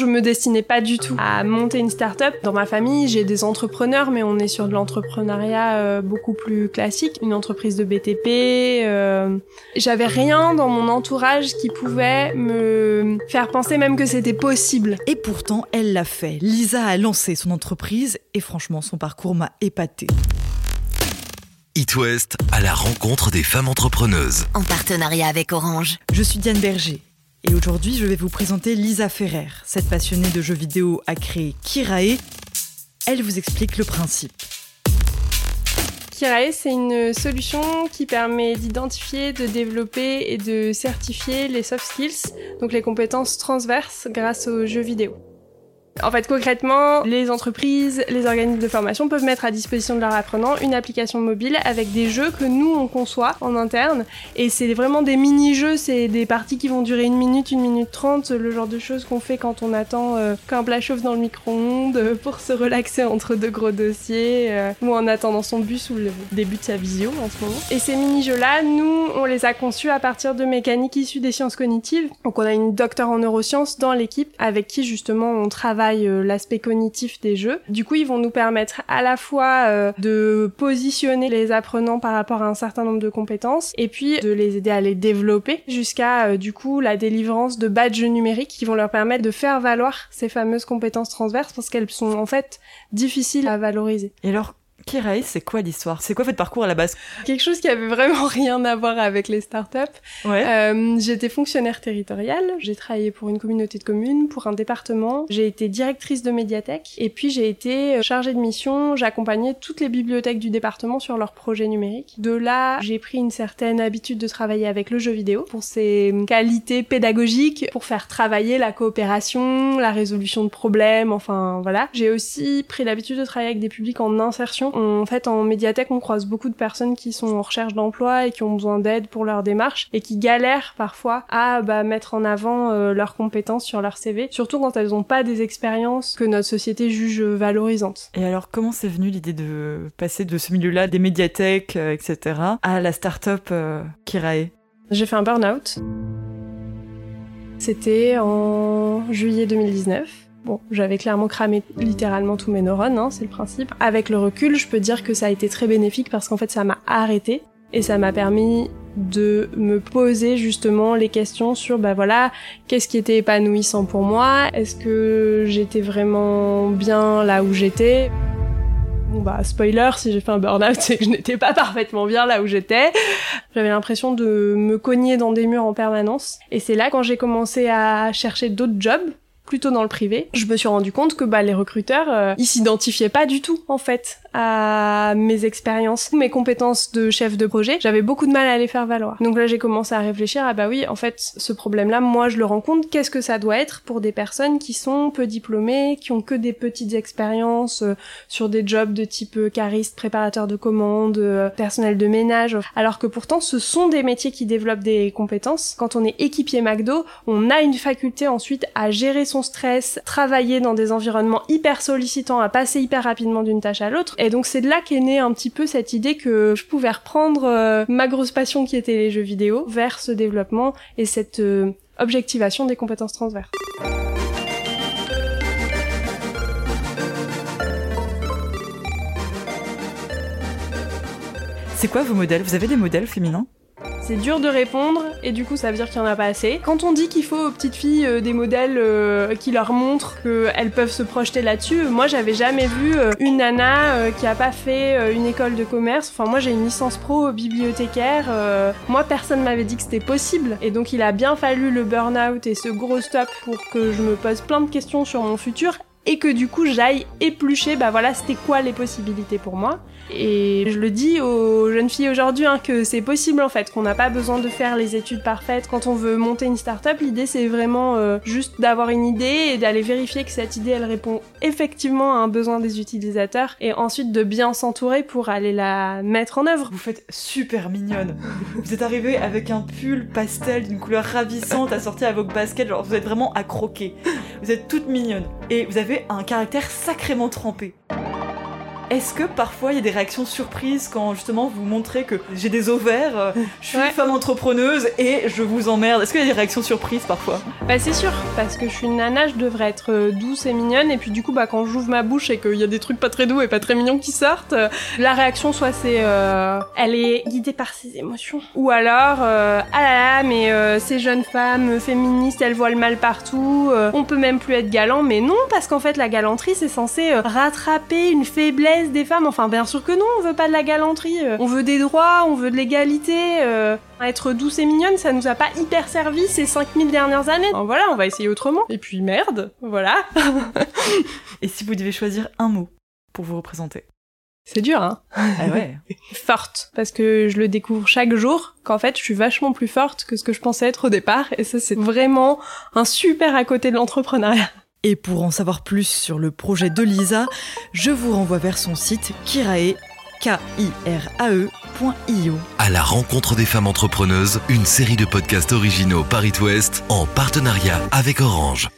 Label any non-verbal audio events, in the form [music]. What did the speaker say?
Je me destinais pas du tout à monter une start-up. Dans ma famille, j'ai des entrepreneurs, mais on est sur de l'entrepreneuriat euh, beaucoup plus classique, une entreprise de BTP. Euh... J'avais rien dans mon entourage qui pouvait me faire penser même que c'était possible. Et pourtant, elle l'a fait. Lisa a lancé son entreprise et franchement, son parcours m'a épaté. It West à la rencontre des femmes entrepreneuses. En partenariat avec Orange. Je suis Diane Berger et aujourd'hui, je vais vous présenter Lisa Ferrer. Cette passionnée de jeux vidéo a créé Kirae. Elle vous explique le principe. Kirae, c'est une solution qui permet d'identifier, de développer et de certifier les soft skills, donc les compétences transverses grâce aux jeux vidéo. En fait, concrètement, les entreprises, les organismes de formation peuvent mettre à disposition de leurs apprenants une application mobile avec des jeux que nous, on conçoit en interne. Et c'est vraiment des mini-jeux, c'est des parties qui vont durer une minute, une minute trente, le genre de choses qu'on fait quand on attend euh, qu'un plat chauffe dans le micro-ondes euh, pour se relaxer entre deux gros dossiers euh, ou en attendant son bus ou le début de sa visio en ce moment. Et ces mini-jeux-là, nous, on les a conçus à partir de mécaniques issues des sciences cognitives. Donc on a une docteure en neurosciences dans l'équipe avec qui justement on travaille euh, l'aspect cognitif des jeux. Du coup, ils vont nous permettre à la fois euh, de positionner les apprenants par rapport à un certain nombre de compétences et puis de les aider à les développer jusqu'à euh, du coup la délivrance de badges numériques qui vont leur permettre de faire valoir ces fameuses compétences transverses parce qu'elles sont en fait difficiles à valoriser. Kirae, c'est quoi l'histoire? C'est quoi votre parcours à la base? Quelque chose qui avait vraiment rien à voir avec les startups. Ouais. Euh, j'étais fonctionnaire territoriale, j'ai travaillé pour une communauté de communes, pour un département, j'ai été directrice de médiathèque et puis j'ai été chargée de mission, j'accompagnais toutes les bibliothèques du département sur leurs projets numériques. De là, j'ai pris une certaine habitude de travailler avec le jeu vidéo pour ses qualités pédagogiques, pour faire travailler la coopération, la résolution de problèmes, enfin voilà. J'ai aussi pris l'habitude de travailler avec des publics en insertion en fait, en médiathèque, on croise beaucoup de personnes qui sont en recherche d'emploi et qui ont besoin d'aide pour leur démarche et qui galèrent parfois à bah, mettre en avant euh, leurs compétences sur leur CV, surtout quand elles n'ont pas des expériences que notre société juge valorisantes. Et alors, comment c'est venu l'idée de passer de ce milieu-là, des médiathèques, euh, etc., à la start-up euh, Kirae? J'ai fait un burn-out. C'était en juillet 2019. Bon, j'avais clairement cramé littéralement tous mes neurones, hein, c'est le principe. Avec le recul, je peux dire que ça a été très bénéfique parce qu'en fait, ça m'a arrêté et ça m'a permis de me poser justement les questions sur bah voilà qu'est-ce qui était épanouissant pour moi? Est-ce que j'étais vraiment bien là où j'étais? Bon bah spoiler, si j'ai fait un burn-out, c'est que je n'étais pas parfaitement bien là où j'étais. J'avais l'impression de me cogner dans des murs en permanence. Et c'est là quand j'ai commencé à chercher d'autres jobs plutôt dans le privé, je me suis rendu compte que bah, les recruteurs, euh, ils s'identifiaient pas du tout en fait à mes expériences, mes compétences de chef de projet. J'avais beaucoup de mal à les faire valoir. Donc là, j'ai commencé à réfléchir ah bah oui, en fait, ce problème-là, moi, je le rencontre. Qu'est-ce que ça doit être pour des personnes qui sont peu diplômées, qui ont que des petites expériences euh, sur des jobs de type euh, cariste, préparateur de commandes, personnel de ménage, alors que pourtant, ce sont des métiers qui développent des compétences. Quand on est équipier McDo, on a une faculté ensuite à gérer son stress, travailler dans des environnements hyper sollicitants, à passer hyper rapidement d'une tâche à l'autre. Et donc c'est de là qu'est née un petit peu cette idée que je pouvais reprendre euh, ma grosse passion qui était les jeux vidéo vers ce développement et cette euh, objectivation des compétences transverses. C'est quoi vos modèles? Vous avez des modèles féminins? C'est dur de répondre et du coup ça veut dire qu'il y en a pas assez. Quand on dit qu'il faut aux petites filles euh, des modèles euh, qui leur montrent qu'elles peuvent se projeter là-dessus, moi j'avais jamais vu euh, une nana qui a pas fait une école de commerce. Enfin moi j'ai une licence pro bibliothécaire. moi personne m'avait dit que c'était possible et donc il a bien fallu le burn-out et ce gros stop pour que je me pose plein de questions sur mon futur et que du coup j'aille éplucher bah voilà c'était quoi les possibilités pour moi et je le dis aux jeunes filles aujourd'hui hein, que c'est possible en fait, qu'on n'a pas besoin de faire les études parfaites quand on veut monter une start-up. L'idée c'est vraiment euh, juste d'avoir une idée et d'aller vérifier que cette idée elle répond effectivement à un besoin des utilisateurs et ensuite de bien s'entourer pour aller la mettre en œuvre. Vous faites super mignonne. vous êtes arrivée avec un pull pastel d'une couleur ravissante assorti à vos baskets, genre vous êtes vraiment à croquer. Vous êtes toute mignonne et vous avez un caractère sacrément trempé. Est-ce que parfois il y a des réactions surprises quand justement vous montrez que j'ai des ovaires, euh, je suis Ouais. une femme entrepreneuse et je vous emmerde? Est-ce qu'il y a des réactions surprises parfois? Bah c'est sûr, parce que je suis une nana, je devrais être euh, douce et mignonne, et puis du coup, bah quand j'ouvre ma bouche et qu'il y a des trucs pas très doux et pas très mignons qui sortent, euh, la réaction soit c'est euh, elle est guidée par ses émotions, ou alors euh, ah là là, mais euh, ces jeunes femmes féministes, elles voient le mal partout, on peut même plus être galant, mais non, parce qu'en fait la galanterie c'est censé rattraper une faiblesse des femmes. Enfin, bien sûr que non, on veut pas de la galanterie, euh, on veut des droits, on veut de l'égalité. euh, être douce et mignonne, ça nous a pas hyper servi ces 5000 dernières années. Alors voilà, on va essayer autrement. Et puis merde, voilà. [laughs] Et si vous devez choisir un mot pour vous représenter? C'est dur, hein Ah ouais [laughs] Forte. Parce que je le découvre chaque jour, qu'en fait, je suis vachement plus forte que ce que je pensais être au départ. Et ça, c'est vraiment un super à côté de l'entrepreneuriat. Et pour en savoir plus sur le projet de Lisa, je vous renvoie vers son site kirae, K-I-R-A-E, point .io. À la rencontre des femmes entrepreneuses, une série de podcasts originaux Paris West en partenariat avec Orange.